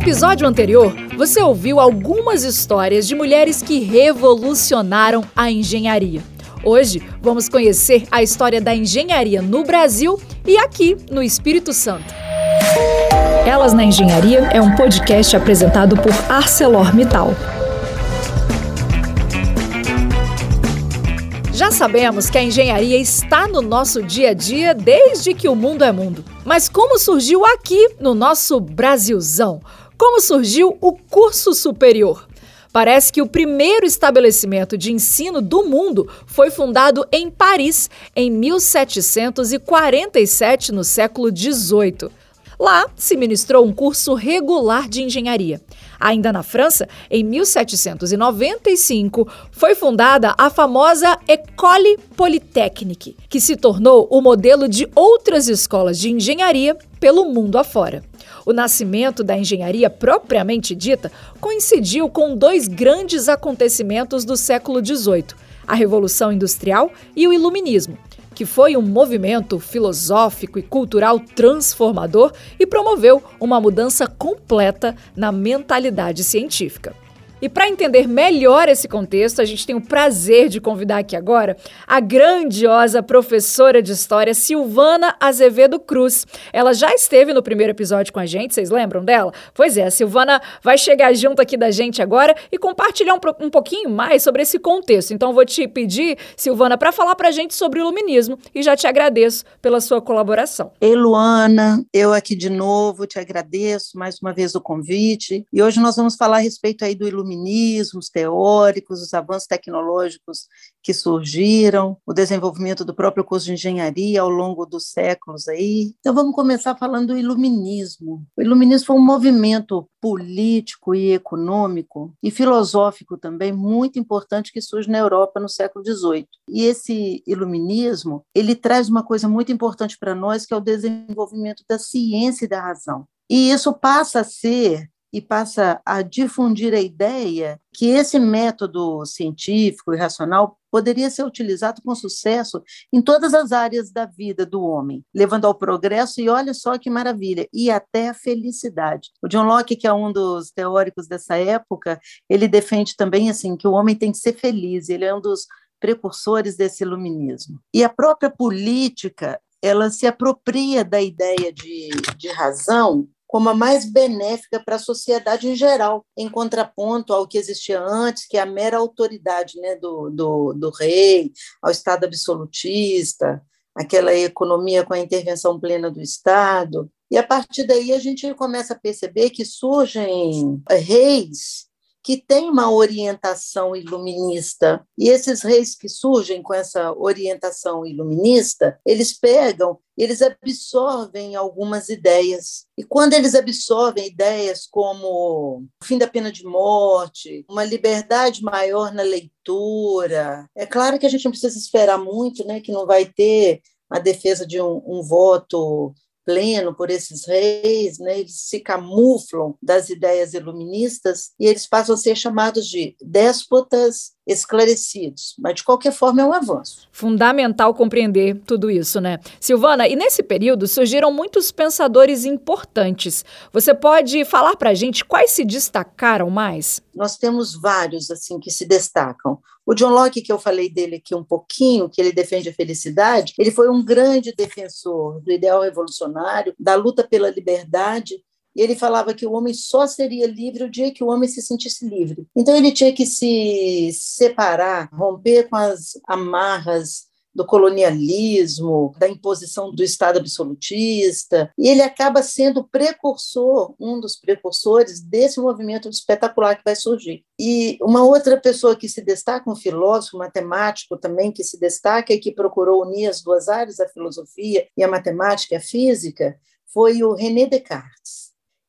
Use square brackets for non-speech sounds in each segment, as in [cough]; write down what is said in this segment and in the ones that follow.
episódio anterior, você ouviu algumas histórias de mulheres que revolucionaram a engenharia. Hoje vamos conhecer a história da engenharia no Brasil e aqui no Espírito Santo. Elas na Engenharia é um podcast apresentado por ArcelorMittal. Já sabemos que a engenharia está no nosso dia a dia desde que o mundo é mundo. Mas como surgiu aqui no nosso Brasilzão? Como surgiu o curso superior? Parece que o primeiro estabelecimento de ensino do mundo foi fundado em Paris em 1747, no século XVIII. Lá se ministrou um curso regular de engenharia. Ainda na França, em 1795, foi fundada a famosa École Polytechnique, que se tornou o modelo de outras escolas de engenharia pelo mundo afora. O nascimento da engenharia propriamente dita coincidiu com dois grandes acontecimentos do século XVIII: a Revolução Industrial e o Iluminismo que foi um movimento filosófico e cultural transformador e promoveu uma mudança completa na mentalidade científica. E para entender melhor esse contexto, a gente tem o prazer de convidar aqui agora a grandiosa professora de história Silvana Azevedo Cruz. Ela já esteve no primeiro episódio com a gente, vocês lembram dela? Pois é, a Silvana vai chegar junto aqui da gente agora e compartilhar um, um pouquinho mais sobre esse contexto. Então, vou te pedir, Silvana, para falar para a gente sobre o iluminismo e já te agradeço pela sua colaboração. Ei, Luana, eu aqui de novo te agradeço mais uma vez o convite e hoje nós vamos falar a respeito aí do iluminismo iluminismos teóricos, os avanços tecnológicos que surgiram, o desenvolvimento do próprio curso de engenharia ao longo dos séculos aí. Então vamos começar falando do iluminismo. O iluminismo foi um movimento político e econômico e filosófico também muito importante que surge na Europa no século XVIII. E esse iluminismo, ele traz uma coisa muito importante para nós, que é o desenvolvimento da ciência e da razão. E isso passa a ser e passa a difundir a ideia que esse método científico e racional poderia ser utilizado com sucesso em todas as áreas da vida do homem, levando ao progresso e olha só que maravilha, e até a felicidade. O John Locke, que é um dos teóricos dessa época, ele defende também assim que o homem tem que ser feliz, ele é um dos precursores desse iluminismo. E a própria política, ela se apropria da ideia de, de razão como a mais benéfica para a sociedade em geral, em contraponto ao que existia antes, que é a mera autoridade né, do, do, do rei, ao Estado absolutista, aquela economia com a intervenção plena do Estado. E a partir daí a gente começa a perceber que surgem reis que tem uma orientação iluminista. E esses reis que surgem com essa orientação iluminista, eles pegam, eles absorvem algumas ideias. E quando eles absorvem ideias como o fim da pena de morte, uma liberdade maior na leitura, é claro que a gente não precisa esperar muito, né, que não vai ter a defesa de um, um voto pleno por esses reis, né? eles se camuflam das ideias iluministas e eles passam a ser chamados de déspotas esclarecidos, mas de qualquer forma é um avanço. Fundamental compreender tudo isso, né? Silvana, e nesse período surgiram muitos pensadores importantes. Você pode falar para a gente quais se destacaram mais? Nós temos vários assim que se destacam. O John Locke, que eu falei dele aqui um pouquinho, que ele defende a felicidade, ele foi um grande defensor do ideal revolucionário, da luta pela liberdade e ele falava que o homem só seria livre o dia que o homem se sentisse livre. Então ele tinha que se separar, romper com as amarras do colonialismo, da imposição do Estado absolutista, e ele acaba sendo precursor, um dos precursores desse movimento espetacular que vai surgir. E uma outra pessoa que se destaca, um filósofo, matemático também que se destaca e que procurou unir as duas áreas, a filosofia e a matemática e a física, foi o René Descartes.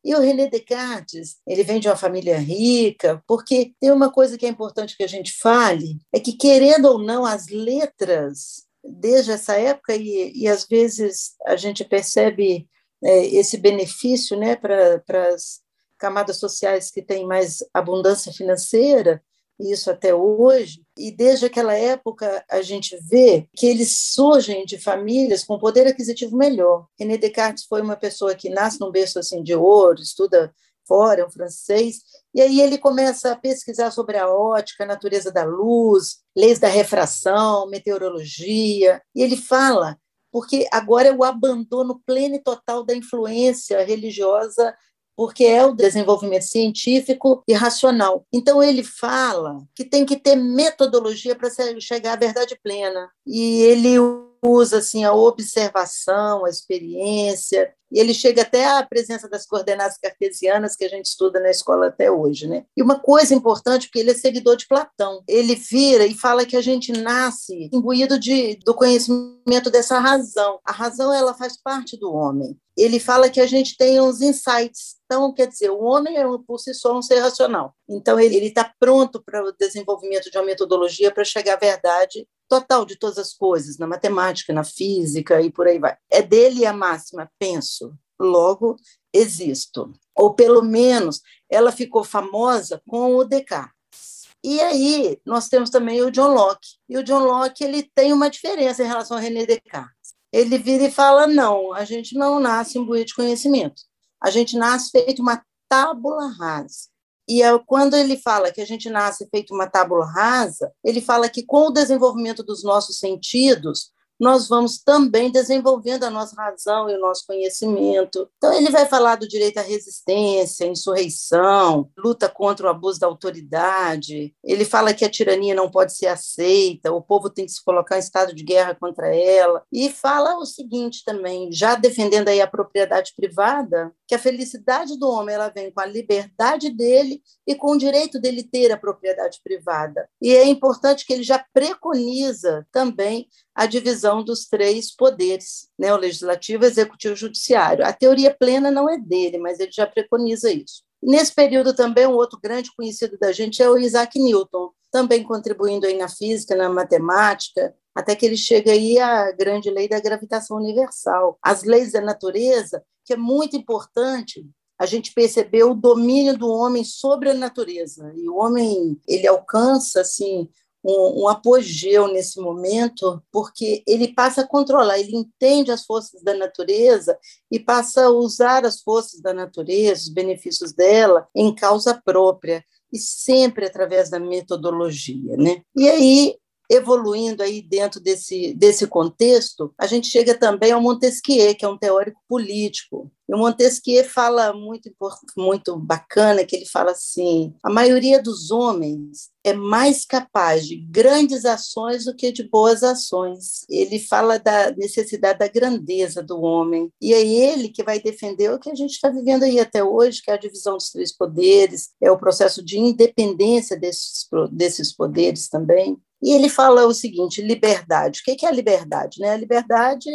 E o René Descartes, ele vem de uma família rica, porque tem uma coisa que é importante que a gente fale, é que, querendo ou não, as letras, desde essa época, e, e às vezes a gente percebe é, esse benefício né, para as camadas sociais que têm mais abundância financeira, isso até hoje, e desde aquela época a gente vê que eles surgem de famílias com poder aquisitivo melhor. René Descartes foi uma pessoa que nasce num berço assim de ouro, estuda fora, é um francês, e aí ele começa a pesquisar sobre a ótica, a natureza da luz, leis da refração, meteorologia, e ele fala porque agora é o abandono pleno e total da influência religiosa porque é o desenvolvimento científico e racional. Então, ele fala que tem que ter metodologia para chegar à verdade plena. E ele usa assim, a observação, a experiência, e ele chega até à presença das coordenadas cartesianas que a gente estuda na escola até hoje. Né? E uma coisa importante, porque ele é seguidor de Platão, ele vira e fala que a gente nasce imbuído de, do conhecimento dessa razão. A razão ela faz parte do homem. Ele fala que a gente tem uns insights. Então, quer dizer, o homem é por si só um ser racional. Então, ele está pronto para o desenvolvimento de uma metodologia para chegar à verdade total de todas as coisas, na matemática, na física e por aí vai. É dele a máxima, penso, logo existo. Ou pelo menos ela ficou famosa com o Descartes. E aí nós temos também o John Locke. E o John Locke ele tem uma diferença em relação a René Descartes. Ele vira e fala: não, a gente não nasce imbuído de conhecimento. A gente nasce feito uma tábula rasa. E é quando ele fala que a gente nasce feito uma tábula rasa, ele fala que com o desenvolvimento dos nossos sentidos, nós vamos também desenvolvendo a nossa razão e o nosso conhecimento. Então, ele vai falar do direito à resistência, insurreição, luta contra o abuso da autoridade. Ele fala que a tirania não pode ser aceita, o povo tem que se colocar em estado de guerra contra ela. E fala o seguinte também, já defendendo aí a propriedade privada, que a felicidade do homem ela vem com a liberdade dele e com o direito dele ter a propriedade privada. E é importante que ele já preconiza também a divisão dos três poderes, né, o legislativo, executivo e judiciário. A teoria plena não é dele, mas ele já preconiza isso. Nesse período também um outro grande conhecido da gente é o Isaac Newton, também contribuindo aí na física, na matemática, até que ele chega aí à grande lei da gravitação universal. As leis da natureza, que é muito importante a gente perceber o domínio do homem sobre a natureza. E o homem, ele alcança assim um, um, apogeu nesse momento, porque ele passa a controlar, ele entende as forças da natureza e passa a usar as forças da natureza, os benefícios dela, em causa própria, e sempre através da metodologia. Né? E aí evoluindo aí dentro desse, desse contexto, a gente chega também ao Montesquieu, que é um teórico político. E o Montesquieu fala muito, muito bacana, que ele fala assim, a maioria dos homens é mais capaz de grandes ações do que de boas ações. Ele fala da necessidade da grandeza do homem. E é ele que vai defender o que a gente está vivendo aí até hoje, que é a divisão dos três poderes, é o processo de independência desses, desses poderes também. E ele fala o seguinte: liberdade. O que é a liberdade? Né? A liberdade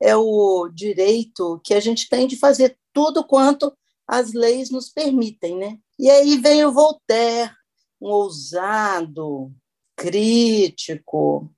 é o direito que a gente tem de fazer tudo quanto as leis nos permitem. Né? E aí vem o Voltaire, um ousado, crítico,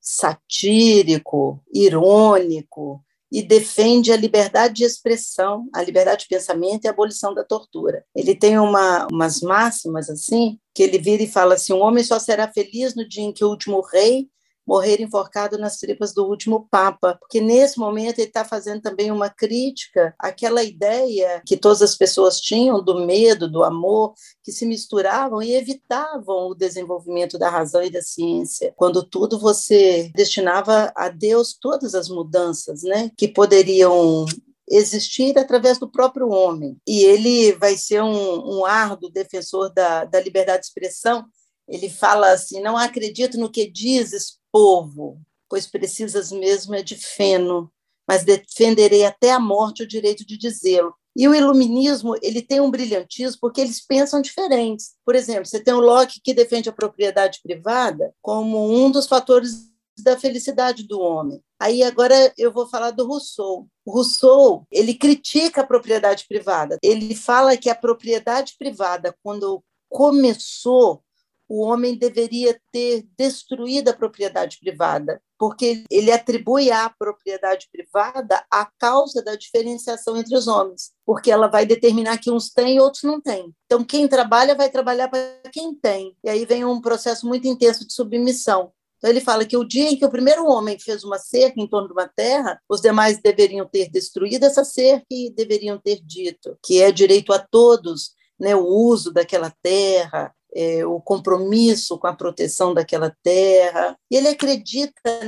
satírico, irônico, e defende a liberdade de expressão, a liberdade de pensamento e a abolição da tortura. Ele tem uma, umas máximas assim, que ele vira e fala assim: um homem só será feliz no dia em que o último rei morrer enforcado nas tripas do último Papa, porque nesse momento ele está fazendo também uma crítica àquela ideia que todas as pessoas tinham do medo, do amor, que se misturavam e evitavam o desenvolvimento da razão e da ciência. Quando tudo você destinava a Deus todas as mudanças, né, que poderiam existir através do próprio homem. E ele vai ser um, um árduo defensor da, da liberdade de expressão. Ele fala assim: não acredito no que dizes, povo, pois precisas mesmo é de feno, mas defenderei até a morte o direito de dizê-lo. E o iluminismo, ele tem um brilhantismo porque eles pensam diferentes. Por exemplo, você tem o Locke que defende a propriedade privada como um dos fatores da felicidade do homem. Aí agora eu vou falar do Rousseau. O Rousseau, ele critica a propriedade privada. Ele fala que a propriedade privada, quando começou o homem deveria ter destruído a propriedade privada, porque ele atribui à propriedade privada a causa da diferenciação entre os homens, porque ela vai determinar que uns têm e outros não têm. Então, quem trabalha vai trabalhar para quem tem. E aí vem um processo muito intenso de submissão. Então, ele fala que o dia em que o primeiro homem fez uma cerca em torno de uma terra, os demais deveriam ter destruído essa cerca e deveriam ter dito que é direito a todos né, o uso daquela terra, é, o compromisso com a proteção daquela terra. E ele acredita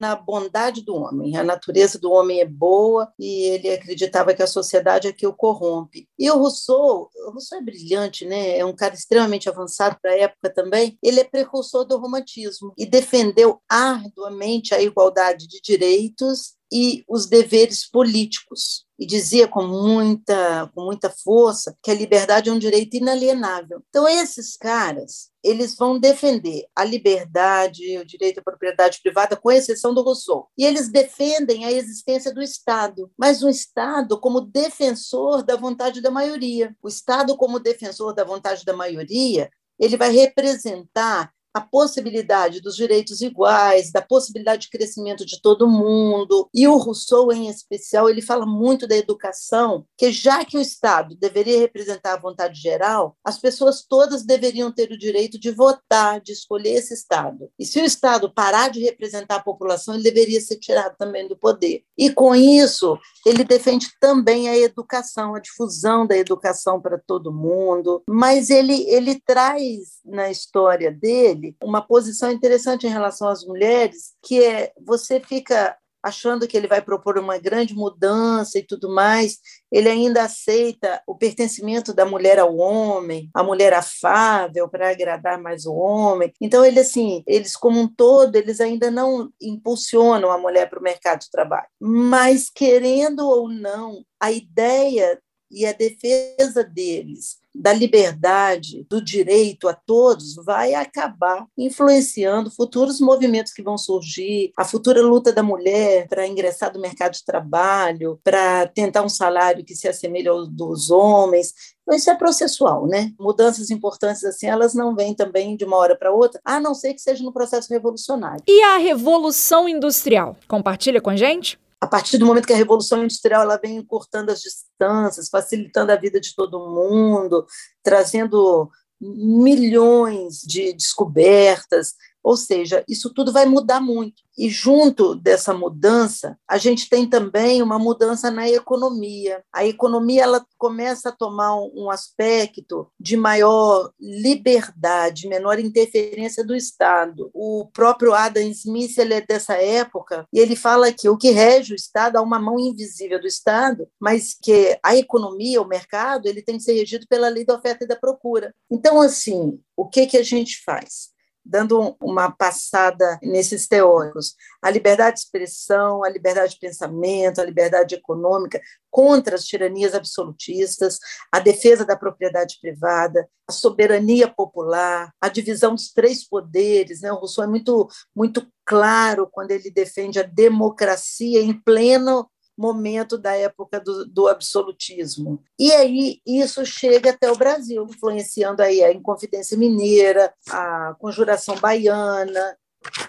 na bondade do homem. A natureza do homem é boa e ele acreditava que a sociedade é que o corrompe. E o Rousseau, o Rousseau é brilhante, né? É um cara extremamente avançado para a época também. Ele é precursor do romantismo e defendeu arduamente a igualdade de direitos e os deveres políticos e dizia com muita com muita força que a liberdade é um direito inalienável. Então esses caras, eles vão defender a liberdade, o direito à propriedade privada, com exceção do Rousseau. E eles defendem a existência do Estado, mas um Estado como defensor da vontade da maioria. O Estado como defensor da vontade da maioria, ele vai representar a possibilidade dos direitos iguais, da possibilidade de crescimento de todo mundo. E o Rousseau, em especial, ele fala muito da educação, que já que o Estado deveria representar a vontade geral, as pessoas todas deveriam ter o direito de votar, de escolher esse Estado. E se o Estado parar de representar a população, ele deveria ser tirado também do poder. E com isso, ele defende também a educação, a difusão da educação para todo mundo, mas ele, ele traz na história dele uma posição interessante em relação às mulheres, que é você fica achando que ele vai propor uma grande mudança e tudo mais, ele ainda aceita o pertencimento da mulher ao homem, a mulher afável para agradar mais o homem. Então ele assim, eles como um todo, eles ainda não impulsionam a mulher para o mercado de trabalho, mas querendo ou não, a ideia e a defesa deles da liberdade, do direito a todos, vai acabar influenciando futuros movimentos que vão surgir, a futura luta da mulher para ingressar no mercado de trabalho, para tentar um salário que se assemelhe ao dos homens. Então, isso é processual, né? Mudanças importantes assim, elas não vêm também de uma hora para outra, a não ser que seja no processo revolucionário. E a Revolução Industrial? Compartilha com a gente? A partir do momento que a revolução industrial ela vem encurtando as distâncias, facilitando a vida de todo mundo, trazendo milhões de descobertas, ou seja, isso tudo vai mudar muito. E junto dessa mudança, a gente tem também uma mudança na economia. A economia ela começa a tomar um aspecto de maior liberdade, menor interferência do Estado. O próprio Adam Smith ele é dessa época e ele fala que o que rege o Estado há uma mão invisível do Estado, mas que a economia, o mercado, ele tem que ser regido pela lei da oferta e da procura. Então, assim, o que que a gente faz? Dando uma passada nesses teóricos. A liberdade de expressão, a liberdade de pensamento, a liberdade econômica contra as tiranias absolutistas, a defesa da propriedade privada, a soberania popular, a divisão dos três poderes. Né? O Rousseau é muito, muito claro quando ele defende a democracia em pleno momento da época do, do, absolutismo. E aí isso chega até o Brasil, influenciando aí a Inconfidência Mineira, a Conjuração Baiana,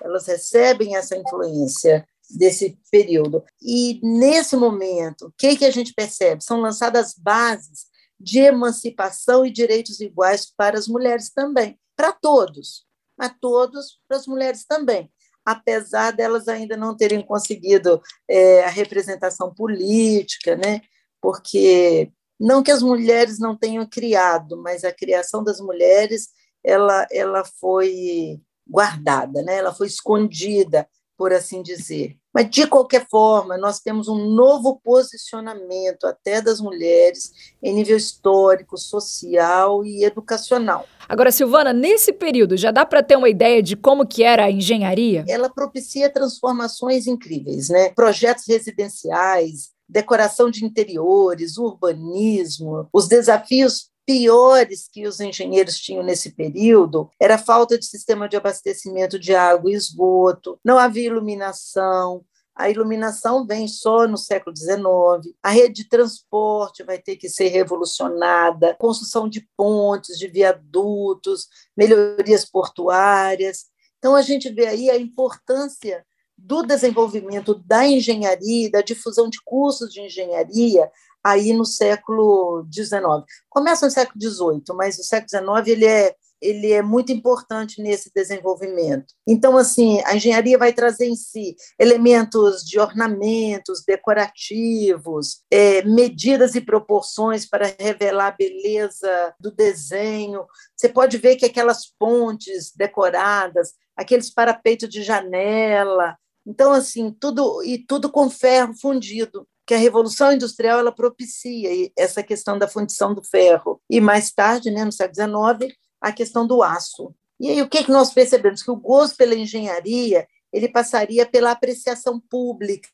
elas recebem essa influência desse período. E nesse momento, o que, que a gente percebe? São lançadas bases de emancipação e direitos iguais para as mulheres também, para todos, mas todos para as mulheres também apesar delas ainda não terem conseguido é, a representação política, né? porque não que as mulheres não tenham criado, mas a criação das mulheres ela, ela foi guardada, né? ela foi escondida, por assim dizer. Mas, de qualquer forma, nós temos um novo posicionamento até das mulheres em nível histórico, social e educacional. Agora, Silvana, nesse período, já dá para ter uma ideia de como que era a engenharia? Ela propicia transformações incríveis, né? Projetos residenciais, decoração de interiores, urbanismo, os desafios piores que os engenheiros tinham nesse período era a falta de sistema de abastecimento de água e esgoto, não havia iluminação, a iluminação vem só no século XIX, a rede de transporte vai ter que ser revolucionada, construção de pontes, de viadutos, melhorias portuárias. Então, a gente vê aí a importância do desenvolvimento da engenharia, da difusão de cursos de engenharia aí no século XIX. Começa no século XVIII, mas o século XIX ele é ele é muito importante nesse desenvolvimento. Então, assim, a engenharia vai trazer em si elementos de ornamentos decorativos, é, medidas e proporções para revelar a beleza do desenho. Você pode ver que aquelas pontes decoradas, aqueles parapeitos de janela, então assim tudo e tudo com ferro fundido que a revolução industrial ela propicia essa questão da fundição do ferro e mais tarde, né, no século XIX, a questão do aço. E aí o que, que nós percebemos? Que o gosto pela engenharia ele passaria pela apreciação pública.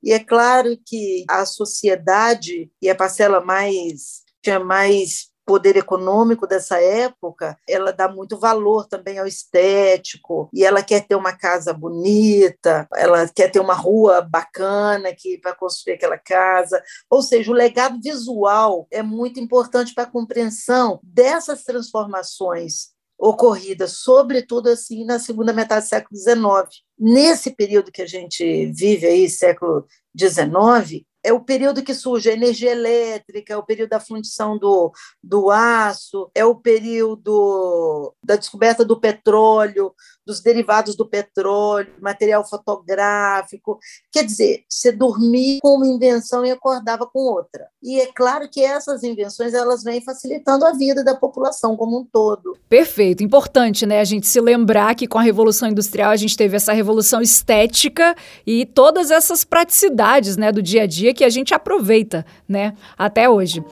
E é claro que a sociedade e a parcela mais tinha mais poder econômico dessa época, ela dá muito valor também ao estético, e ela quer ter uma casa bonita, ela quer ter uma rua bacana que para construir aquela casa, ou seja, o legado visual é muito importante para a compreensão dessas transformações ocorridas, sobretudo assim na segunda metade do século XIX. Nesse período que a gente vive aí, século XIX, é o período que surge a energia elétrica, é o período da fundição do, do aço, é o período da descoberta do petróleo, dos derivados do petróleo, material fotográfico. Quer dizer, você dormia com uma invenção e acordava com outra. E é claro que essas invenções elas vêm facilitando a vida da população como um todo. Perfeito. Importante, né, a gente se lembrar que com a Revolução Industrial a gente teve essa revolução estética e todas essas praticidades, né, do dia a dia que a gente aproveita, né, até hoje.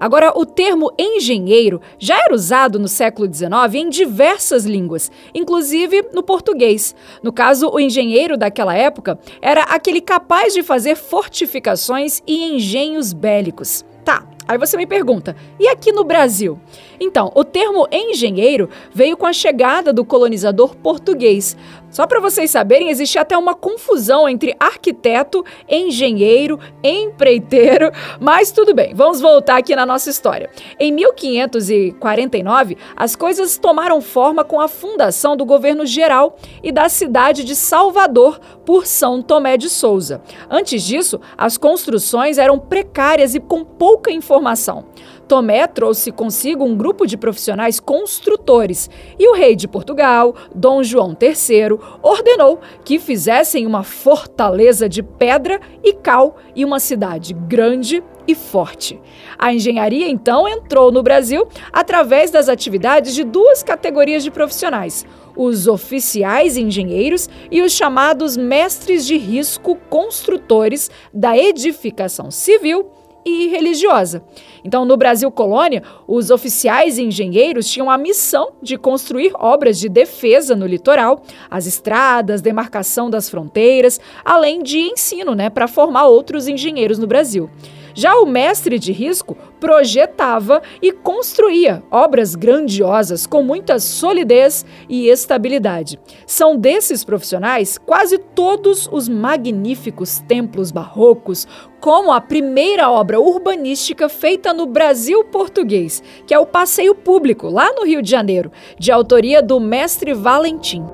Agora, o termo engenheiro já era usado no século XIX em diversas línguas, inclusive no português. No caso, o engenheiro daquela época era aquele capaz de fazer fortificações e engenhos bélicos. Tá, Aí você me pergunta, e aqui no Brasil? Então, o termo engenheiro veio com a chegada do colonizador português. Só para vocês saberem, existe até uma confusão entre arquiteto, engenheiro, empreiteiro, mas tudo bem, vamos voltar aqui na nossa história. Em 1549, as coisas tomaram forma com a fundação do governo geral e da cidade de Salvador por São Tomé de Souza. Antes disso, as construções eram precárias e com pouca informação. Tomé trouxe consigo um grupo de profissionais construtores e o rei de Portugal, Dom João III, ordenou que fizessem uma fortaleza de pedra e cal e uma cidade grande e forte. A engenharia então entrou no Brasil através das atividades de duas categorias de profissionais: os oficiais engenheiros e os chamados mestres de risco construtores da edificação civil e religiosa. Então, no Brasil colônia, os oficiais e engenheiros tinham a missão de construir obras de defesa no litoral, as estradas, demarcação das fronteiras, além de ensino, né, para formar outros engenheiros no Brasil. Já o mestre de risco projetava e construía obras grandiosas com muita solidez e estabilidade. São desses profissionais quase todos os magníficos templos barrocos, como a primeira obra urbanística feita no Brasil português, que é o Passeio Público, lá no Rio de Janeiro, de autoria do mestre Valentim.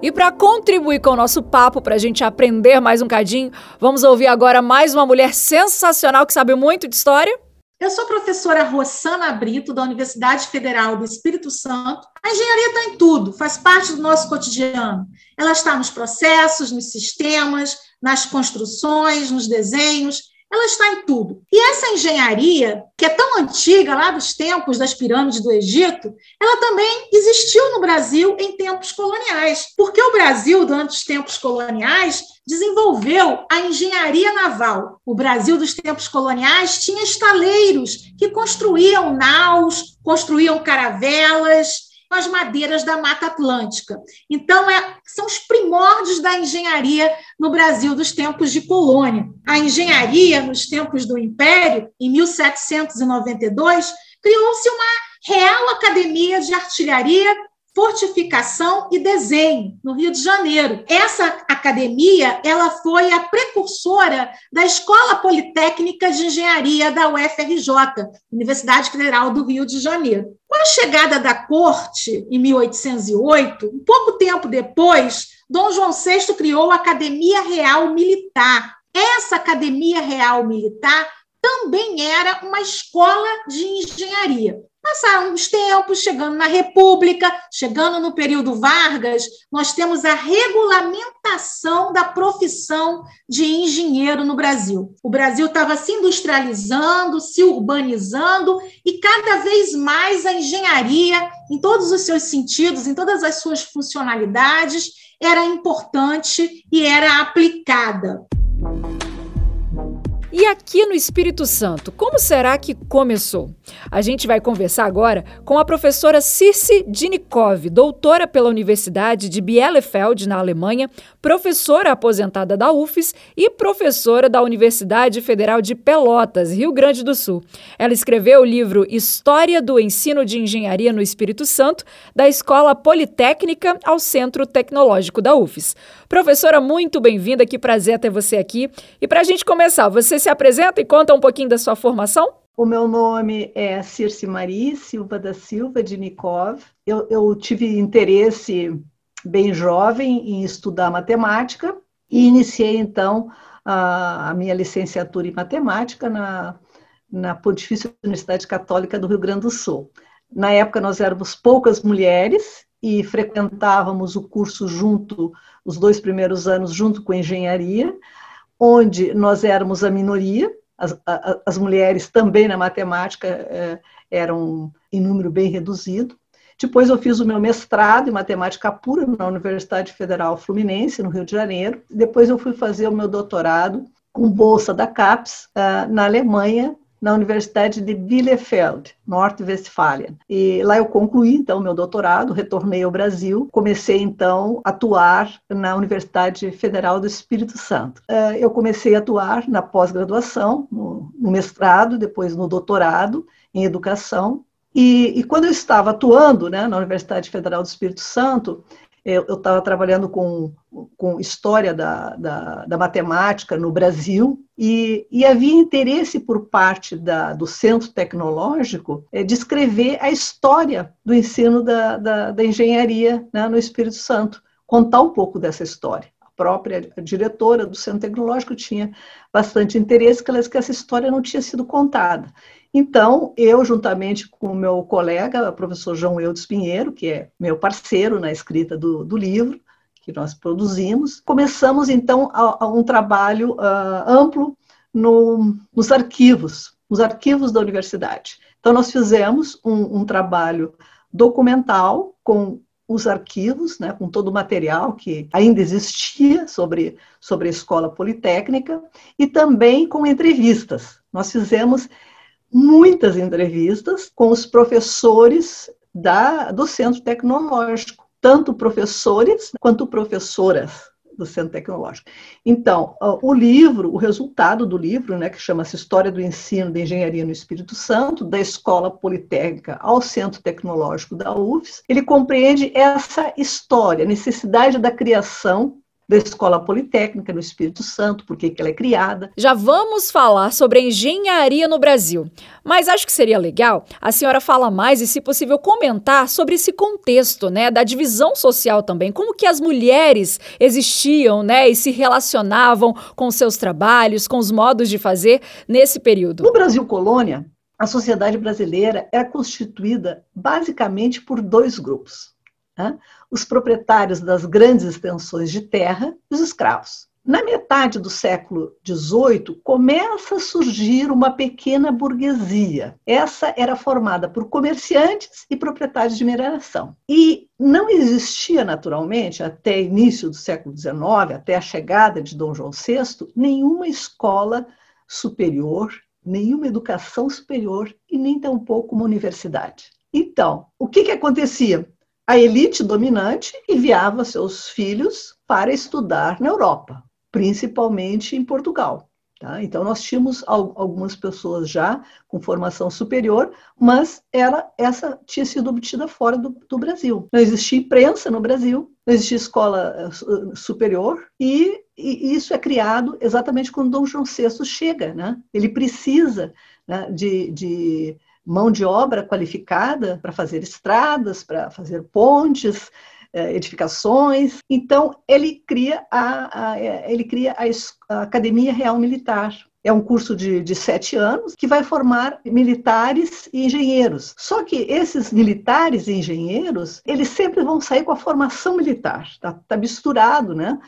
E para contribuir com o nosso papo, para a gente aprender mais um cadinho, vamos ouvir agora mais uma mulher sensacional que sabe muito de história. Eu sou professora Rossana Brito, da Universidade Federal do Espírito Santo. A engenharia está em tudo, faz parte do nosso cotidiano. Ela está nos processos, nos sistemas, nas construções, nos desenhos ela está em tudo. E essa engenharia, que é tão antiga, lá dos tempos das pirâmides do Egito, ela também existiu no Brasil em tempos coloniais, porque o Brasil, durante os tempos coloniais, desenvolveu a engenharia naval. O Brasil dos tempos coloniais tinha estaleiros que construíam naus, construíam caravelas, as madeiras da Mata Atlântica. Então, é, são os primórdios da engenharia no Brasil dos tempos de colônia. A engenharia, nos tempos do Império, em 1792, criou-se uma Real Academia de Artilharia fortificação e desenho no Rio de Janeiro. Essa academia, ela foi a precursora da Escola Politécnica de Engenharia da UFRJ, Universidade Federal do Rio de Janeiro. Com a chegada da corte em 1808, um pouco tempo depois, Dom João VI criou a Academia Real Militar. Essa Academia Real Militar também era uma escola de engenharia. Passaram os tempos, chegando na República, chegando no período Vargas, nós temos a regulamentação da profissão de engenheiro no Brasil. O Brasil estava se industrializando, se urbanizando e cada vez mais a engenharia, em todos os seus sentidos, em todas as suas funcionalidades, era importante e era aplicada. E aqui no Espírito Santo, como será que começou? A gente vai conversar agora com a professora Circe Dinikov, doutora pela Universidade de Bielefeld, na Alemanha, professora aposentada da UFES e professora da Universidade Federal de Pelotas, Rio Grande do Sul. Ela escreveu o livro História do Ensino de Engenharia no Espírito Santo, da Escola Politécnica ao Centro Tecnológico da UFES. Professora, muito bem-vinda, que prazer ter você aqui. E para a gente começar, você se apresenta e conta um pouquinho da sua formação? O meu nome é Circe Maria Silva da Silva de Nikov. Eu, eu tive interesse bem jovem em estudar matemática e iniciei então a, a minha licenciatura em matemática na, na Pontifícia Universidade Católica do Rio Grande do Sul. Na época nós éramos poucas mulheres e frequentávamos o curso junto, os dois primeiros anos, junto com engenharia, onde nós éramos a minoria, as, a, as mulheres também na matemática é, eram em número bem reduzido. Depois eu fiz o meu mestrado em matemática pura na Universidade Federal Fluminense, no Rio de Janeiro. Depois eu fui fazer o meu doutorado com bolsa da CAPES uh, na Alemanha, na Universidade de Bielefeld, Norte-Westfália. E lá eu concluí, então, meu doutorado, retornei ao Brasil, comecei, então, a atuar na Universidade Federal do Espírito Santo. Eh, eu comecei a atuar na pós-graduação, no, mestrado, depois no doutorado em educação, e, e, quando eu estava atuando né, na Universidade Federal do Espírito Santo, eu estava trabalhando com, com história da, da, da, matemática no Brasil e, e, havia interesse por parte da, do centro tecnológico é, de escrever a história do ensino da, da, da engenharia né, no Espírito Santo, contar um pouco dessa história. A própria diretora do centro tecnológico tinha bastante interesse que essa história não tinha sido contada. Então, eu, juntamente com o meu colega, o professor João Eudes Pinheiro, que é meu parceiro na escrita do, do livro, que nós produzimos, começamos, então, a, a um trabalho uh, amplo no, nos arquivos, nos arquivos da universidade. Então, nós fizemos um, um trabalho documental com os arquivos, né, com todo o material que ainda existia sobre, sobre a escola politécnica, e também com entrevistas. Nós fizemos muitas entrevistas com os professores da, do Centro Tecnológico, tanto professores quanto professoras do Centro Tecnológico. Então, o livro, o resultado do livro, né, que chama-se História do Ensino de Engenharia no Espírito Santo, da Escola Politécnica ao Centro Tecnológico da UFES, ele compreende essa história, a necessidade da criação da Escola Politécnica no Espírito Santo, por que ela é criada. Já vamos falar sobre a engenharia no Brasil, mas acho que seria legal a senhora falar mais e, se possível, comentar sobre esse contexto, né, da divisão social também, como que as mulheres existiam, né, e se relacionavam com seus trabalhos, com os modos de fazer nesse período. No Brasil colônia, a sociedade brasileira era constituída basicamente por dois grupos né? Os proprietários das grandes extensões de terra e os escravos. Na metade do século XVIII, começa a surgir uma pequena burguesia. Essa era formada por comerciantes e proprietários de mineração. E não existia, naturalmente, até início do século XIX, até a chegada de Dom João VI, nenhuma escola superior, nenhuma educação superior e nem tampouco uma universidade. Então, o que, que acontecia? A elite dominante enviava seus filhos para estudar na Europa, principalmente em Portugal. Tá? Então, nós tínhamos algumas pessoas já com formação superior, mas ela, essa tinha sido obtida fora do, do Brasil. Não existia imprensa no Brasil, não existia escola eh, superior, e, e isso é criado exatamente quando Dom João VI chega. Né? Ele precisa né, de, de mão de obra qualificada para fazer estradas, para fazer pontes, eh, edificações. Então, ele cria a, a ele cria a, a, Academia Real Militar, é um curso de, de, sete anos que vai formar militares e engenheiros. Só que esses militares e engenheiros, eles sempre vão sair com a formação militar. Está tá misturado, né?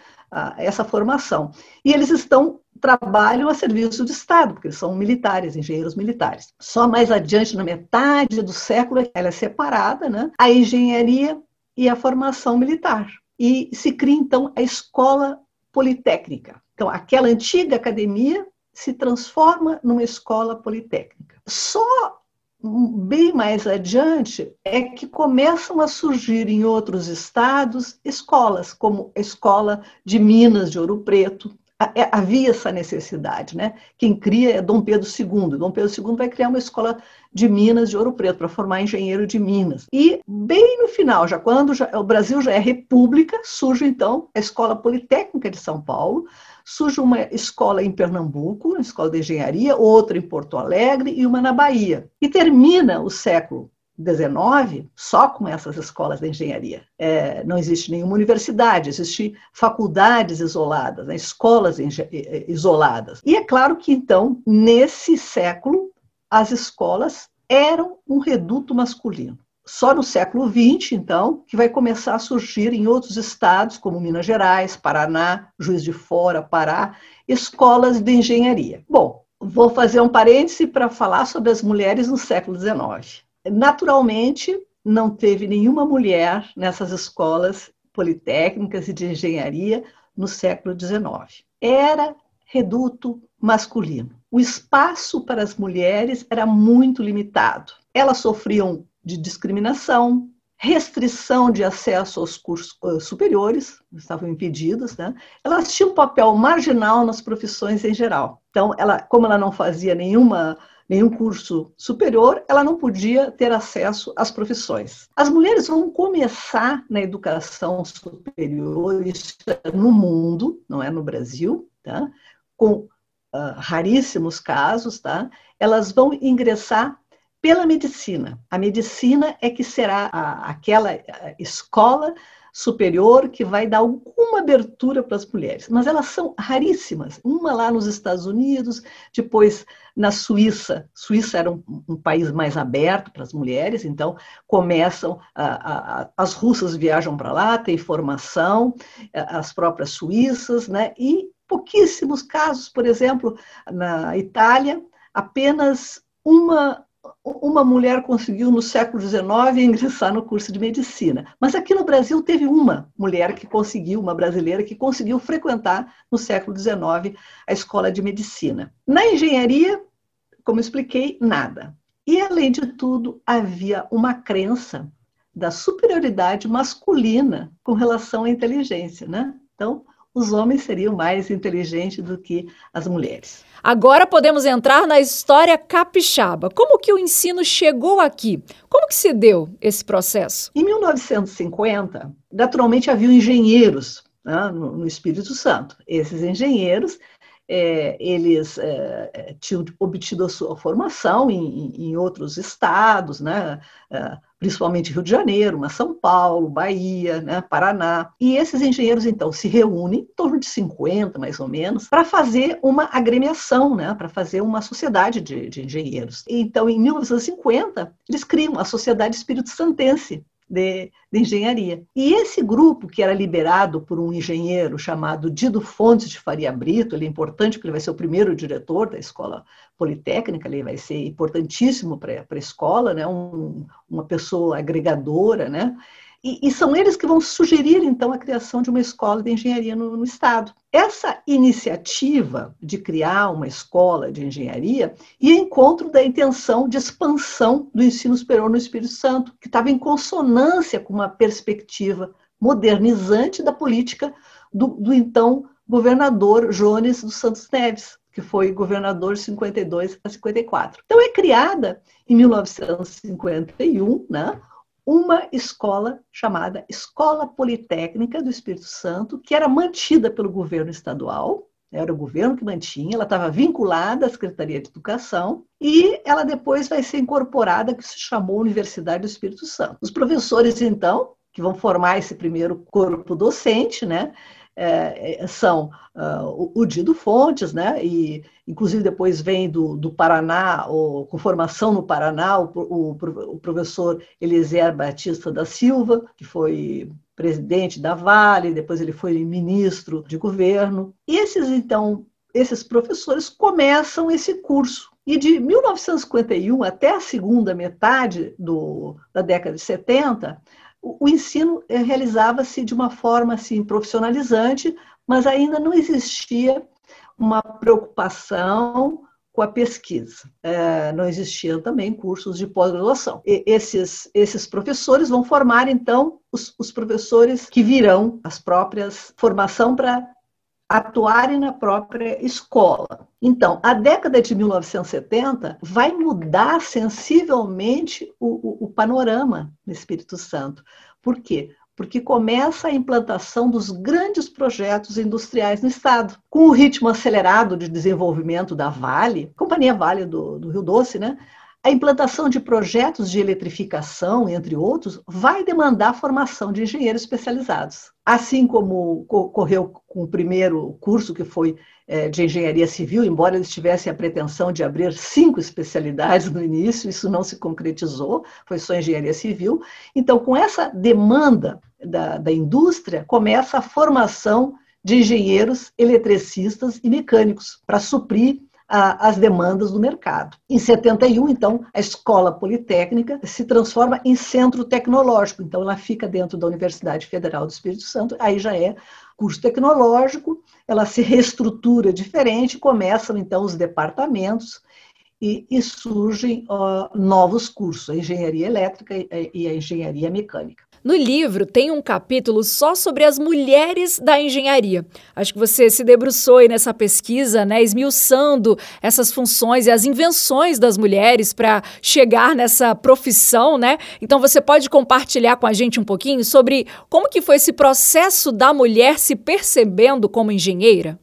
Essa formação. E eles estão trabalham a serviço do Estado, porque são militares, engenheiros militares. Só mais adiante, na metade do século, ela é separada, né? A engenharia e a formação militar. E se cria, então, a escola politécnica. Então, aquela antiga academia se transforma numa escola politécnica. Só bem mais adiante é que começam a surgir em outros estados escolas, como a Escola de Minas de Ouro Preto. É, havia essa necessidade, né? Quem cria é Dom Pedro II. Dom Pedro II vai criar uma escola de Minas de Ouro Preto para formar engenheiro de Minas. E bem no final, já quando já, o Brasil já é república, surge então a Escola Politécnica de São Paulo, surge uma escola em Pernambuco, uma escola de engenharia, outra em Porto Alegre e uma na Bahia. E termina o século XIX só com essas escolas de engenharia. É, não existe nenhuma universidade, existem faculdades isoladas, né, escolas isoladas. E é claro que, então, nesse século, as escolas eram um reduto masculino. Só no século XX, então, que vai começar a surgir em outros estados, como Minas Gerais, Paraná, Juiz de Fora, Pará, escolas de engenharia. Bom, vou fazer um parêntese para falar sobre as mulheres no século XIX. Naturalmente, não teve nenhuma mulher nessas escolas politécnicas e de engenharia no século XIX. Era reduto masculino. O espaço para as mulheres era muito limitado. Elas sofriam de discriminação, restrição de acesso aos cursos uh, superiores, estavam impedidas, né? Elas tinham um papel marginal nas profissões em geral. Então, ela, como ela não fazia nenhuma nenhum curso superior, ela não podia ter acesso às profissões. As mulheres vão começar na educação superior, é no mundo, não é no Brasil, tá? com uh, raríssimos casos, tá? elas vão ingressar pela medicina. A medicina é que será a, aquela escola superior que vai dar alguma abertura para as mulheres, mas elas são raríssimas. Uma lá nos Estados Unidos, depois na Suíça. Suíça era um, um país mais aberto para as mulheres, então começam a, a, as russas viajam para lá, tem formação, as próprias suíças, né? E pouquíssimos casos, por exemplo, na Itália, apenas uma uma mulher conseguiu no século XIX ingressar no curso de medicina. Mas aqui no Brasil teve uma mulher que conseguiu, uma brasileira que conseguiu frequentar no século XIX a escola de medicina. Na engenharia, como expliquei, nada. E além de tudo, havia uma crença da superioridade masculina com relação à inteligência, né? Então, os homens seriam mais inteligentes do que as mulheres. Agora podemos entrar na história capixaba. Como que o ensino chegou aqui? Como que se deu esse processo? Em 1950, naturalmente havia engenheiros né, no, Espírito Santo. Esses engenheiros é, eles é, é, tinham obtido a sua formação em, em outros estados, né? É, principalmente Rio de Janeiro, mas São Paulo, Bahia, né? Paraná. E esses engenheiros, então, se reúnem, em torno de 50, mais ou menos, para fazer uma agremiação, né? para fazer uma sociedade de, de engenheiros. Então, em 1950, eles criam a Sociedade Espírito Santense, de, de, engenharia. E esse grupo, que era liderado por um engenheiro chamado Dido Fontes de Faria Brito, ele é importante porque ele vai ser o primeiro diretor da escola politécnica, ele vai ser importantíssimo para a escola, né? Um, uma pessoa agregadora, né? E, e, são eles que vão sugerir, então, a criação de uma escola de engenharia no, no, Estado. Essa iniciativa de criar uma escola de engenharia ia em encontro da intenção de expansão do ensino superior no Espírito Santo, que estava em consonância com uma perspectiva modernizante da política do, do então governador Jones dos Santos Neves, que foi governador de 52 a 54. Então, é criada em 1951, né? Uma escola chamada Escola Politécnica do Espírito Santo, que era mantida pelo governo estadual, era o governo que mantinha, ela estava vinculada à Secretaria de Educação e ela depois vai ser incorporada, que se chamou Universidade do Espírito Santo. Os professores, então, que vão formar esse primeiro corpo docente, né, é, são uh, o Dido Fontes, né? E inclusive depois vem do, do Paraná, com formação no Paraná, o, o, o professor Eliezer Batista da Silva, que foi presidente da Vale, depois ele foi ministro de governo. Esses, então, esses professores começam esse curso. E de 1951 até a segunda metade do, da década de 70, o, ensino eh, realizava-se de uma forma assim, profissionalizante, mas ainda não existia uma preocupação com a pesquisa. É, não existiam também cursos de pós-graduação. Esses, esses professores vão formar, então, os, os professores que virão as próprias formação para atuarem na própria escola. Então, a década de 1970 vai mudar sensivelmente o, o, o panorama no Espírito Santo. Por quê? porque começa a implantação dos grandes projetos industriais no estado. Com o ritmo acelerado de desenvolvimento da Vale, Companhia Vale do, do Rio Doce, né? A implantação de projetos de eletrificação, entre outros, vai demandar a formação de engenheiros especializados. Assim como ocorreu com o primeiro curso, que foi é, de engenharia civil, embora eles tivessem a pretensão de abrir cinco especialidades no início, isso não se concretizou, foi só engenharia civil. Então, com essa demanda da, da indústria, começa a formação de engenheiros eletricistas e mecânicos para suprir as demandas do mercado. Em 71, então, a Escola Politécnica se transforma em centro tecnológico, então ela fica dentro da Universidade Federal do Espírito Santo, aí já é curso tecnológico, ela se reestrutura diferente, começam então os departamentos e, e surgem uh, novos cursos, a engenharia elétrica e, e a engenharia mecânica. No livro tem um capítulo só sobre as mulheres da engenharia. Acho que você se debruçou aí nessa pesquisa, né, esmiuçando essas funções e as invenções das mulheres para chegar nessa profissão, né? Então você pode compartilhar com a gente um pouquinho sobre como que foi esse processo da mulher se percebendo como engenheira?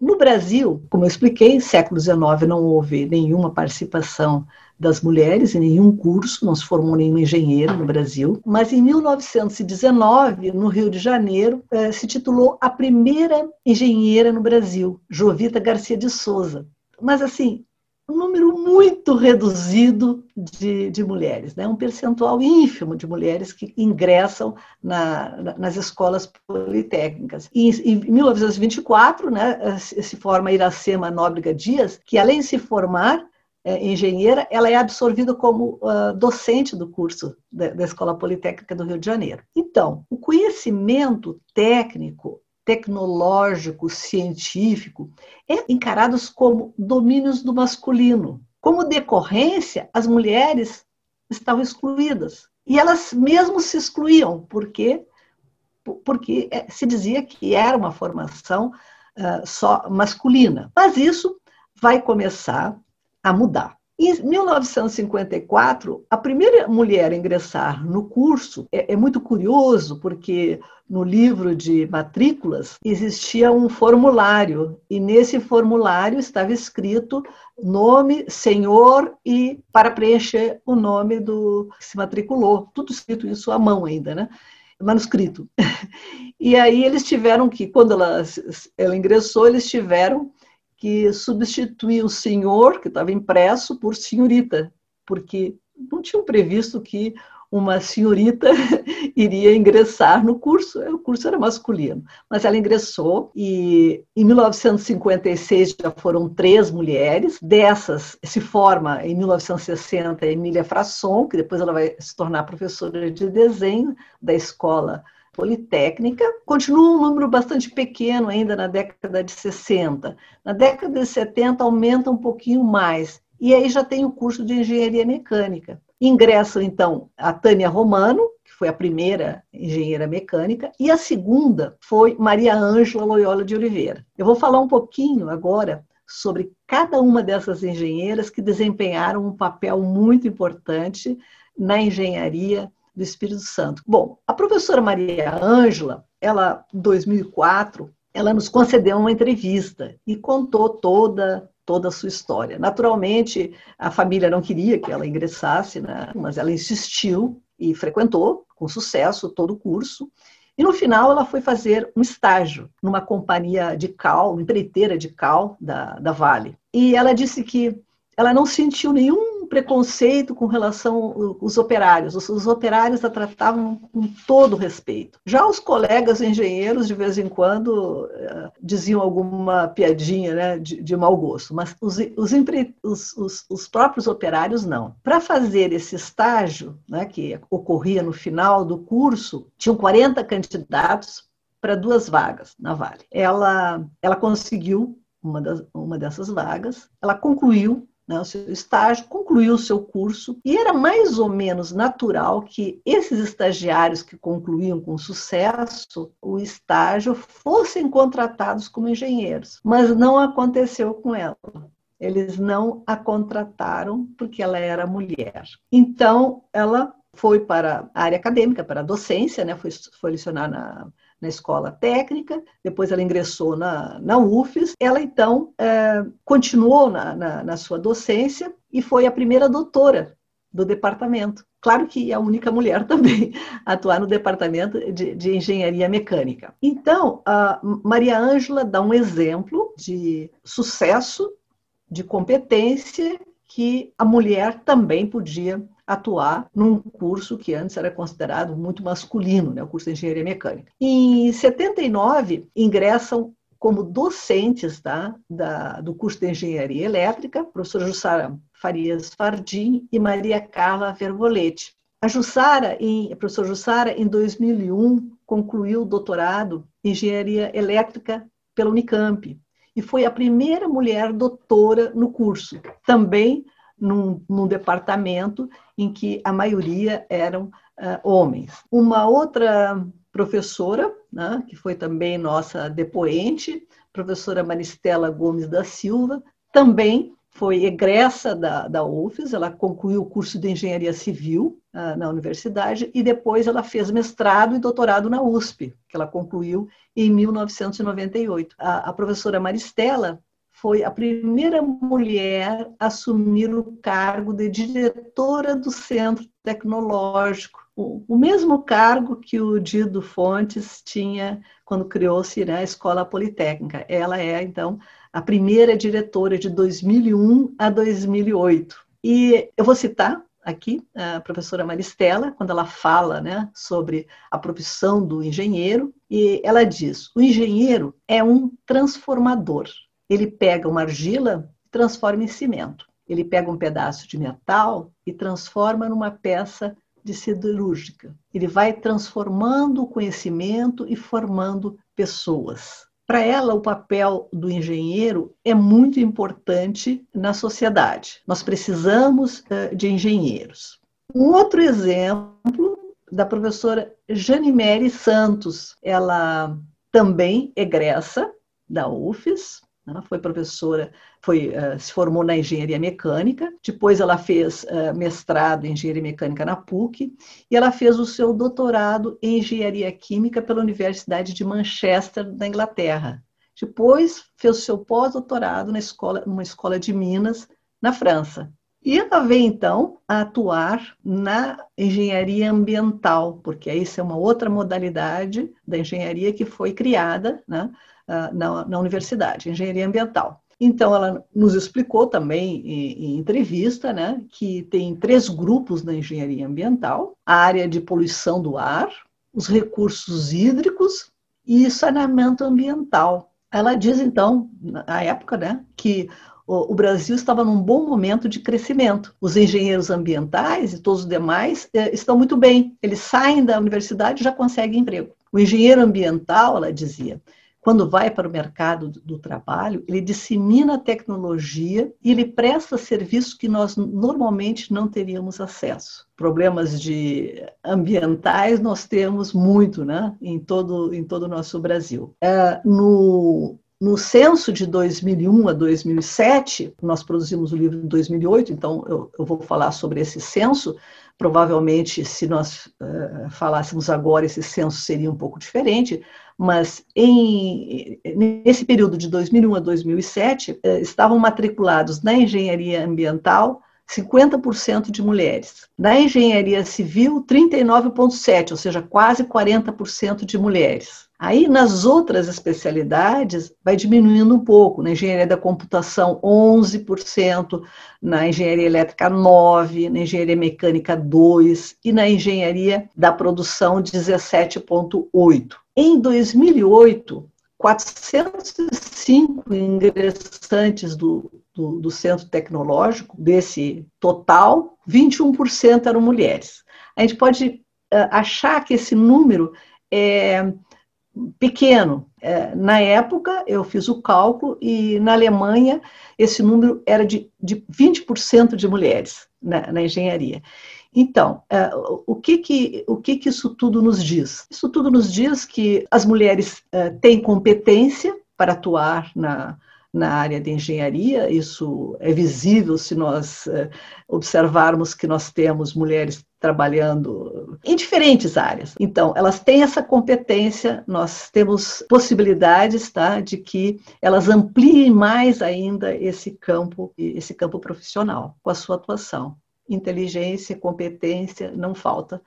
No Brasil, como eu expliquei, século XIX não houve nenhuma participação das mulheres em nenhum curso, não se formou nenhuma engenheira no Brasil, mas em 1919, no Rio de Janeiro, eh, se titulou a primeira engenheira no Brasil, Jovita Garcia de Souza. Mas assim, um número muito reduzido de, de, mulheres, né? um percentual ínfimo de mulheres que ingressam na, na, nas escolas politécnicas. E, em 1924, né, se forma Iracema Nóbrega Dias, que além de se formar, é, engenheira, ela é absorvida como uh, docente do curso da, da Escola Politécnica do Rio de Janeiro. Então, o conhecimento técnico tecnológico, científico, é encarados como domínios do masculino. Como decorrência, as mulheres estavam excluídas. E elas mesmo se excluíam, porque, porque é, se dizia que era uma formação uh, só masculina. Mas isso vai começar a mudar. Em 1954, a primeira mulher a ingressar no curso é, é, muito curioso, porque no livro de matrículas existia um formulário, e nesse formulário estava escrito nome, senhor e para preencher o nome do que se matriculou. Tudo escrito isso à mão ainda, né? Manuscrito. [laughs] E aí eles tiveram que, quando ela, ela ingressou, eles tiveram que substituía o senhor, que estava impresso, por senhorita, porque não tinham previsto que uma senhorita [laughs] iria ingressar no curso, o curso era masculino, mas ela ingressou e em 1956 já foram três mulheres, dessas se forma em 1960 a Emília Frasson, que depois ela vai se tornar professora de desenho da escola Politécnica, continua um número bastante pequeno ainda na década de 60. Na década de 70 aumenta um pouquinho mais, e aí já tem o curso de engenharia mecânica. Ingressam, então, a Tânia Romano, que foi a primeira engenheira mecânica, e a segunda foi Maria Ângela Loyola de Oliveira. Eu vou falar um pouquinho agora sobre cada uma dessas engenheiras que desempenharam um papel muito importante na engenharia do Espírito Santo. Bom, a professora Maria Ângela, ela, em 2004, ela nos concedeu uma entrevista e contou toda toda a sua história. Naturalmente, a família não queria que ela ingressasse, né? mas ela insistiu e frequentou com sucesso todo o curso. E no final ela foi fazer um estágio numa companhia de cal, empreiteira de cal da, da Vale. E ela disse que ela não sentiu nenhum preconceito com relação aos operários. Os, os, operários a tratavam com todo respeito. Já os colegas engenheiros, de vez em quando, uh, diziam alguma piadinha né, de, de mau gosto, mas os, os, os próprios operários não. Para fazer esse estágio, né, que ocorria no final do curso, tinham 40 candidatos para duas vagas na Vale. Ela, ela conseguiu uma, das, uma dessas vagas, ela concluiu né, o seu estágio, concluiu o seu curso, e era mais ou menos natural que esses estagiários que concluíam com sucesso o estágio fossem contratados como engenheiros, mas não aconteceu com ela. Eles não a contrataram porque ela era mulher. Então, ela foi para a área acadêmica, para a docência, né? foi, foi lecionar na na escola técnica, depois ela ingressou na, na UFES. Ela, então, é, continuou na, na, na sua docência e foi a primeira doutora do departamento. Claro que é a única mulher [laughs] também a atuar no departamento de, de, engenharia mecânica. Então, Maria Ângela dá um exemplo de sucesso, de competência que a mulher também podia atuar num curso que antes era considerado muito masculino, né, o curso de engenharia mecânica. Em 79, ingressam como docentes tá, da, do curso de engenharia elétrica, professora Jussara Farias Fardim e Maria Carla Vervolete. A Jussara, em, a professora Jussara, em 2001, concluiu o doutorado em engenharia elétrica pela Unicamp e foi a primeira mulher doutora no curso. Também num, num departamento em que a maioria eram uh, homens. Uma outra professora, né, que foi também nossa depoente, professora Maristela Gomes da Silva, também foi egressa da, da UFES, ela concluiu o curso de engenharia civil uh, na universidade e depois ela fez mestrado e doutorado na USP, que ela concluiu em 1998. A, a professora Maristela foi a primeira mulher a assumir o cargo de diretora do Centro Tecnológico, o, mesmo cargo que o Dido Fontes tinha quando criou-se né, a Escola Politécnica. Ela é, então, a primeira diretora de 2001 a 2008. E eu vou citar aqui a professora Maristela, quando ela fala né, sobre a profissão do engenheiro, e ela diz: o engenheiro é um transformador ele pega uma argila e transforma em cimento. Ele pega um pedaço de metal e transforma numa peça de siderúrgica. Ele vai transformando o conhecimento e formando pessoas. Para ela, o papel do engenheiro é muito importante na sociedade. Nós precisamos uh, de engenheiros. Um outro exemplo da professora Janimere Santos. Ela também egressa da UFES, ela foi professora, foi, uh, se formou na engenharia mecânica, depois ela fez uh, mestrado em engenharia mecânica na PUC e ela fez o seu doutorado em engenharia química pela Universidade de Manchester, da Inglaterra. Depois fez o seu pós-doutorado na escola, numa escola de Minas, na França. E ela veio, então, a atuar na engenharia ambiental, porque isso é uma outra modalidade da engenharia que foi criada né, na, na universidade, engenharia ambiental. Então, ela nos explicou também em, em, entrevista né, que tem três grupos na engenharia ambiental: a área de poluição do ar, os recursos hídricos e saneamento ambiental. Ela diz, então, na época, né, que o, Brasil estava num bom momento de crescimento. Os engenheiros ambientais e todos os demais eh, estão muito bem. Eles saem da universidade e já conseguem emprego. O engenheiro ambiental, ela dizia, quando vai para o mercado do trabalho, ele dissemina a tecnologia e ele presta serviços que nós normalmente não teríamos acesso. Problemas de ambientais nós temos muito, né, em todo em todo o nosso Brasil. É, no no censo de 2001 a 2007, nós produzimos o livro em 2008, então eu, eu vou falar sobre esse censo. Provavelmente, se nós uh, falássemos agora, esse censo seria um pouco diferente, mas em, nesse período de 2001 a 2007, uh, estavam matriculados na engenharia ambiental 50% de mulheres. Na engenharia civil, 39,7%, ou seja, quase 40% de mulheres. Aí, nas outras especialidades, vai diminuindo um pouco. Na engenharia da computação, 11%, na engenharia elétrica, 9%, na engenharia mecânica, 2%, e na engenharia da produção, 17,8%. Em 2008, 405 ingressantes do, do, do centro tecnológico, desse total, 21% eram mulheres. A gente pode uh, achar que esse número é pequeno. É, na época, eu fiz o cálculo e na Alemanha esse número era de, de 20% de mulheres na, na engenharia. Então, é, o, que, que, o que, que isso tudo nos diz? Isso tudo nos diz que as mulheres é, têm competência para atuar na, na área de engenharia, isso é visível se nós uh, observarmos que nós temos mulheres trabalhando em diferentes áreas. Então, elas têm essa competência, nós temos possibilidades tá, de que elas ampliem mais ainda esse campo, esse campo profissional com a sua atuação. Inteligência, competência não falta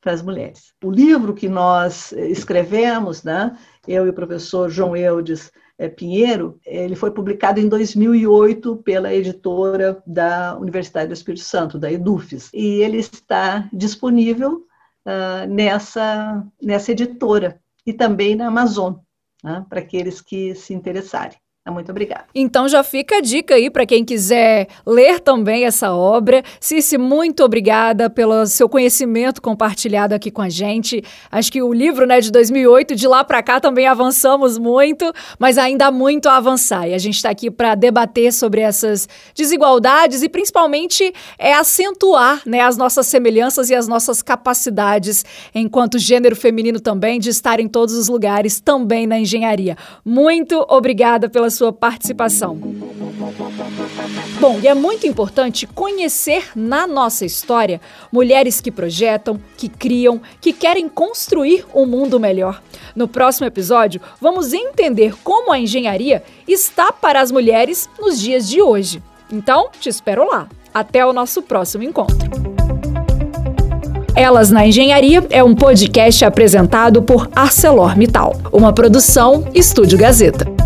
para as mulheres. O livro que nós escrevemos, né, eu e o professor João Eudes Pinheiro, ele foi publicado em 2008 pela editora da Universidade do Espírito Santo, da EDUFES, e ele está disponível uh, nessa, nessa editora e também na Amazon, né, para aqueles que se interessarem. Muito obrigada. Então já fica a dica aí para quem quiser ler também essa obra. Cici, muito obrigada pelo seu conhecimento compartilhado aqui com a gente. Acho que o livro, né, de 2008, de lá para cá também avançamos muito, mas ainda há muito a avançar. E a gente está aqui para debater sobre essas desigualdades e principalmente é acentuar, né, as nossas semelhanças e as nossas capacidades enquanto gênero feminino também de estar em todos os lugares, também na engenharia. Muito obrigada pela sua participação. Bom, e é muito importante conhecer na nossa história mulheres que projetam, que criam, que querem construir um mundo melhor. No próximo episódio, vamos entender como a engenharia está para as mulheres nos dias de hoje. Então, te espero lá. Até o nosso próximo encontro. Elas na Engenharia é um podcast apresentado por ArcelorMittal, uma produção Estúdio Gazeta.